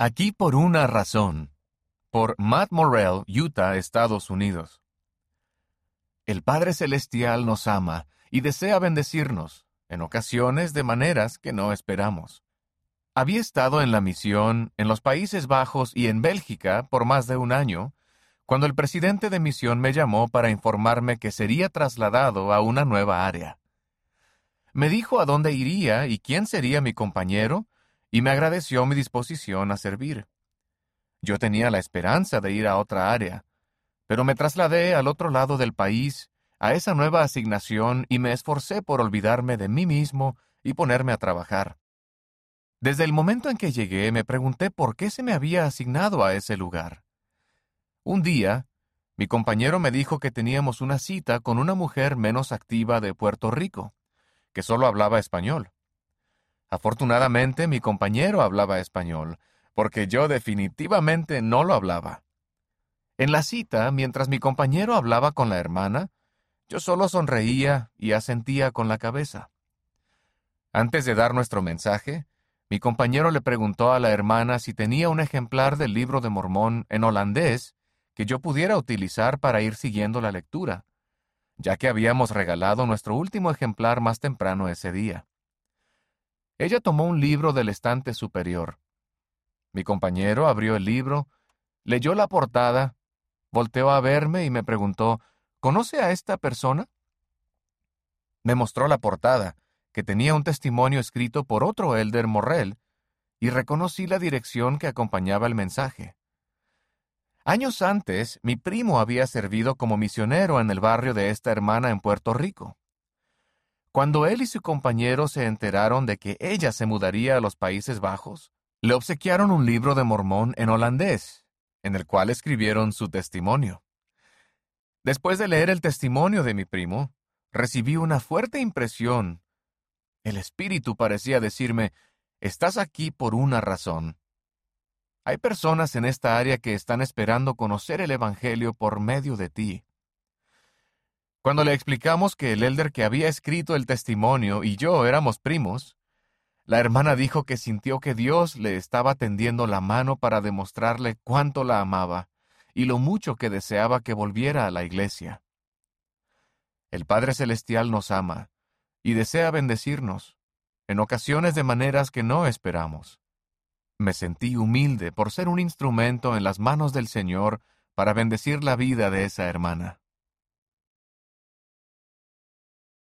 Aquí por una razón. Por Matt Morrell, Utah, Estados Unidos. El Padre Celestial nos ama y desea bendecirnos, en ocasiones de maneras que no esperamos. Había estado en la misión en los Países Bajos y en Bélgica por más de un año, cuando el presidente de misión me llamó para informarme que sería trasladado a una nueva área. Me dijo a dónde iría y quién sería mi compañero, y me agradeció mi disposición a servir. Yo tenía la esperanza de ir a otra área, pero me trasladé al otro lado del país, a esa nueva asignación, y me esforcé por olvidarme de mí mismo y ponerme a trabajar. Desde el momento en que llegué me pregunté por qué se me había asignado a ese lugar. Un día, mi compañero me dijo que teníamos una cita con una mujer menos activa de Puerto Rico, que solo hablaba español. Afortunadamente mi compañero hablaba español, porque yo definitivamente no lo hablaba. En la cita, mientras mi compañero hablaba con la hermana, yo solo sonreía y asentía con la cabeza. Antes de dar nuestro mensaje, mi compañero le preguntó a la hermana si tenía un ejemplar del libro de Mormón en holandés que yo pudiera utilizar para ir siguiendo la lectura, ya que habíamos regalado nuestro último ejemplar más temprano ese día. Ella tomó un libro del estante superior. Mi compañero abrió el libro, leyó la portada, volteó a verme y me preguntó, ¿Conoce a esta persona? Me mostró la portada, que tenía un testimonio escrito por otro Elder Morrell, y reconocí la dirección que acompañaba el mensaje. Años antes, mi primo había servido como misionero en el barrio de esta hermana en Puerto Rico. Cuando él y su compañero se enteraron de que ella se mudaría a los Países Bajos, le obsequiaron un libro de Mormón en holandés, en el cual escribieron su testimonio. Después de leer el testimonio de mi primo, recibí una fuerte impresión. El espíritu parecía decirme, estás aquí por una razón. Hay personas en esta área que están esperando conocer el Evangelio por medio de ti. Cuando le explicamos que el elder que había escrito el testimonio y yo éramos primos, la hermana dijo que sintió que Dios le estaba tendiendo la mano para demostrarle cuánto la amaba y lo mucho que deseaba que volviera a la iglesia. El Padre Celestial nos ama y desea bendecirnos, en ocasiones de maneras que no esperamos. Me sentí humilde por ser un instrumento en las manos del Señor para bendecir la vida de esa hermana.